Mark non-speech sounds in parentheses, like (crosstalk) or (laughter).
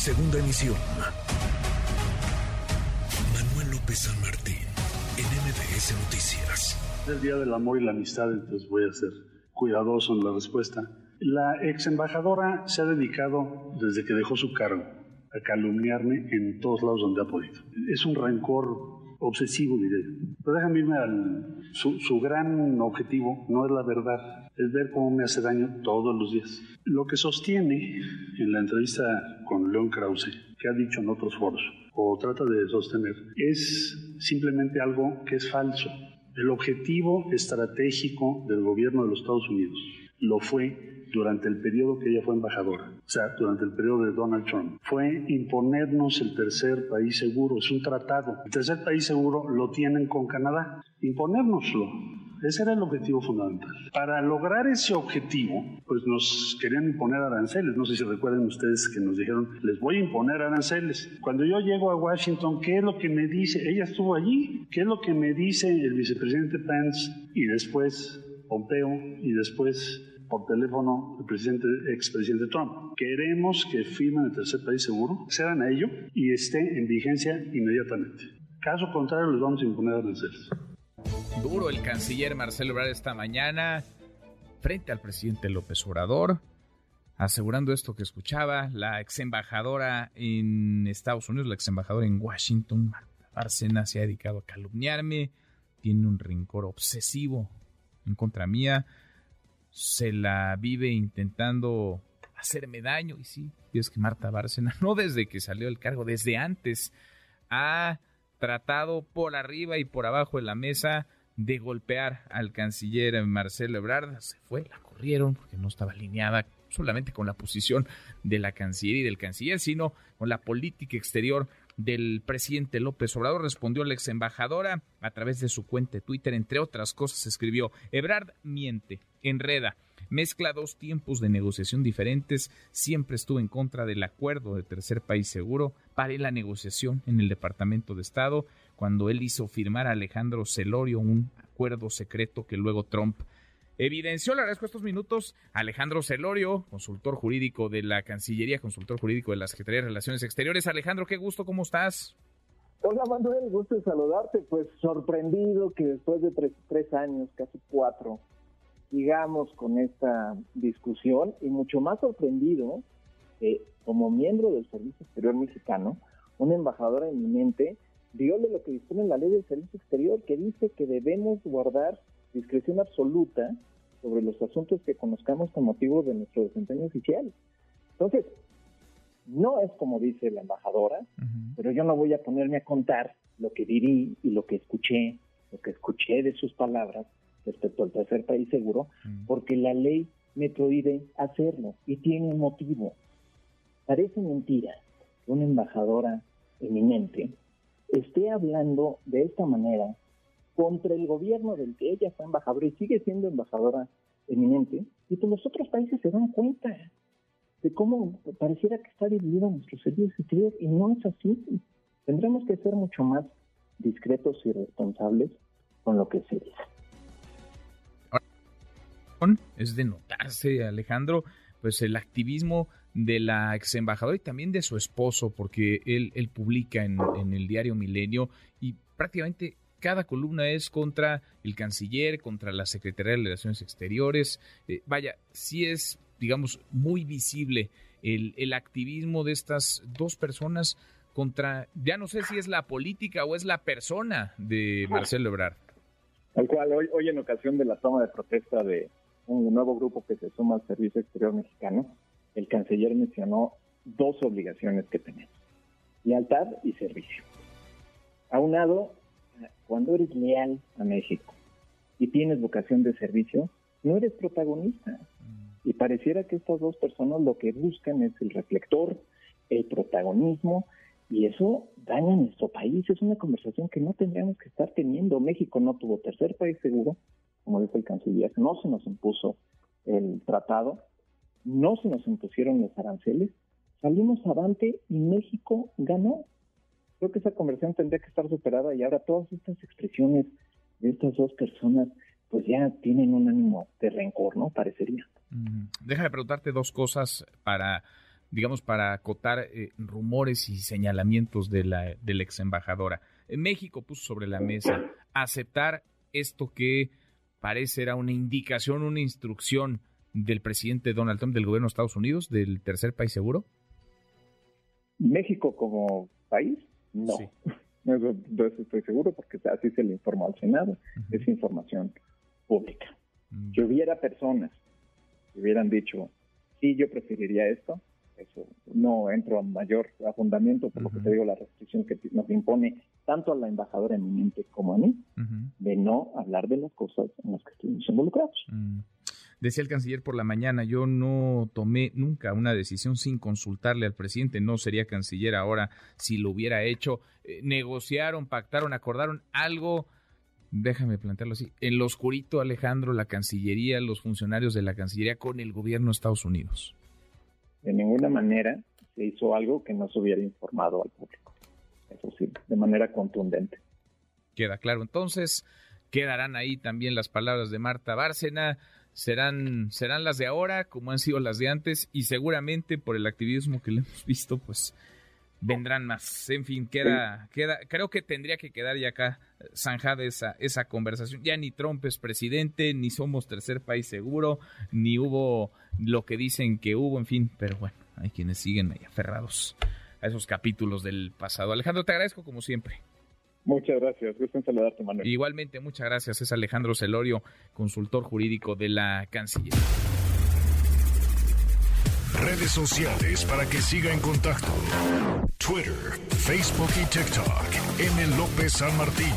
Segunda emisión. Manuel López San Martín, en MBS Noticias. El Día del Amor y la Amistad, entonces voy a ser cuidadoso en la respuesta. La ex embajadora se ha dedicado, desde que dejó su cargo, a calumniarme en todos lados donde ha podido. Es un rencor obsesivo, diré. Pero déjame irme al... Su, su, gran objetivo no es la verdad, es ver cómo me hace daño todos los días. Lo que sostiene en la entrevista con León Krause, que ha dicho en otros foros, o trata de sostener, es simplemente algo que es falso. El objetivo estratégico del gobierno de los Estados Unidos lo fue durante el periodo que ella fue embajadora, o sea, durante el periodo de Donald Trump, fue imponernos el tercer país seguro. Es un tratado. El tercer país seguro lo tienen con Canadá. Imponérnoslo. Ese era el objetivo fundamental. Para lograr ese objetivo, pues nos querían imponer aranceles. No sé si recuerden ustedes que nos dijeron, les voy a imponer aranceles. Cuando yo llego a Washington, ¿qué es lo que me dice? Ella estuvo allí. ¿Qué es lo que me dice el vicepresidente Pence y después Pompeo y después por teléfono el presidente, expresidente Trump. Queremos que firmen el tercer país seguro, cedan a ello y esté en vigencia inmediatamente. Caso contrario, les vamos a imponer aranceles. Duro el canciller Marcelo Ebrard esta mañana frente al presidente López Obrador, asegurando esto que escuchaba la ex embajadora en Estados Unidos, la ex embajadora en Washington, Marta Bárcena, se ha dedicado a calumniarme, tiene un rencor obsesivo en contra mía se la vive intentando hacerme daño. Y sí, es que Marta Bárcena, (laughs) no desde que salió el cargo, desde antes, ha tratado por arriba y por abajo de la mesa de golpear al canciller Marcelo Ebrard. Se fue, la corrieron porque no estaba alineada solamente con la posición de la cancillería y del canciller, sino con la política exterior del presidente López Obrador. Respondió la ex embajadora a través de su cuenta de Twitter, entre otras cosas, escribió: Ebrard miente, enreda, mezcla dos tiempos de negociación diferentes. Siempre estuvo en contra del acuerdo de tercer país seguro. Paré la negociación en el Departamento de Estado cuando él hizo firmar a Alejandro Celorio un acuerdo secreto que luego Trump evidenció. Le agradezco estos minutos Alejandro Celorio, consultor jurídico de la Cancillería, consultor jurídico de la Secretaría de Relaciones Exteriores. Alejandro, qué gusto, ¿cómo estás? Hola Manuel, gusto de saludarte. Pues sorprendido que después de tres, años, casi cuatro, sigamos con esta discusión y mucho más sorprendido que como miembro del Servicio Exterior Mexicano, una embajadora eminente viole lo que dispone la ley del Servicio Exterior que dice que debemos guardar discreción absoluta sobre los asuntos que conozcamos con motivo de nuestro desempeño oficial. Entonces, no es como dice la embajadora, pero yo no voy a ponerme a contar lo que dirí y lo que escuché, lo que escuché de sus palabras respecto al tercer país seguro, porque la ley me prohíbe hacerlo y tiene un motivo. Parece mentira que una embajadora eminente esté hablando de esta manera contra el gobierno del que ella fue embajadora y sigue siendo embajadora eminente, y pues los otros países se dan cuenta de cómo pareciera que está dividido nuestro servicio exterior y no es así. Tendremos que ser mucho más discretos y responsables con lo que se dice. Es de notarse, Alejandro, pues el activismo de la ex embajadora y también de su esposo, porque él, él publica en, en el diario Milenio y prácticamente cada columna es contra el canciller, contra la Secretaría de Relaciones Exteriores. Eh, vaya, sí es, digamos, muy visible el, el, activismo de estas dos personas contra, ya no sé si es la política o es la persona de Marcelo Ebrard. Tal cual, hoy, hoy en ocasión de la toma de protesta de un nuevo grupo que se suma al Servicio Exterior Mexicano, el canciller mencionó dos obligaciones que tenemos, lealtad y servicio. Aunado cuando eres leal a México y tienes vocación de servicio, no eres protagonista. Mm. Y pareciera que estas dos personas lo que buscan es el reflector, el protagonismo, y eso daña a nuestro país. Es una conversación que no tendríamos que estar teniendo. México no tuvo tercer país seguro, como dijo el canciller, no se nos impuso el tratado, no se nos impusieron los aranceles, salimos adelante y México ganó creo que esa conversión tendría que estar superada y ahora todas estas expresiones de estas dos personas pues ya tienen un ánimo de rencor, ¿no? Parecería. Déjame preguntarte dos cosas para digamos, para acotar eh, rumores y señalamientos de la, de la ex embajadora. México puso sobre la mesa aceptar esto que parece era una indicación, una instrucción del presidente Donald Trump del gobierno de Estados Unidos, del tercer país seguro? México como país, no. (laughs) No, estoy seguro porque así se le informó al Senado. Es información pública. Mm. Si hubiera personas que hubieran dicho, sí, yo preferiría esto, eso no entro a mayor fundamento por lo que te digo, la restricción que nos impone tanto a la embajadora eminente como a mí, de no hablar de las cosas en las que estuvimos involucrados. Decía el canciller por la mañana, yo no tomé nunca una decisión sin consultarle al presidente, no sería canciller ahora si lo hubiera hecho. Eh, negociaron, pactaron, acordaron algo, déjame plantearlo así, en lo oscurito Alejandro, la Cancillería, los funcionarios de la Cancillería con el gobierno de Estados Unidos de ninguna manera se hizo algo que no se hubiera informado al público. Eso sí, de manera contundente. Queda claro. Entonces, quedarán ahí también las palabras de Marta Bárcena. Serán, serán las de ahora, como han sido las de antes, y seguramente por el activismo que le hemos visto, pues vendrán más. En fin, queda, queda, creo que tendría que quedar ya acá zanjada esa, esa conversación. Ya ni Trump es presidente, ni somos tercer país seguro, ni hubo lo que dicen que hubo, en fin, pero bueno, hay quienes siguen ahí aferrados a esos capítulos del pasado. Alejandro, te agradezco como siempre. Muchas gracias, gusto en saludarte, Manuel. Igualmente, muchas gracias. Es Alejandro Celorio, consultor jurídico de la Cancillería. Redes sociales para que siga en contacto: Twitter, Facebook y TikTok. M. López San Martín.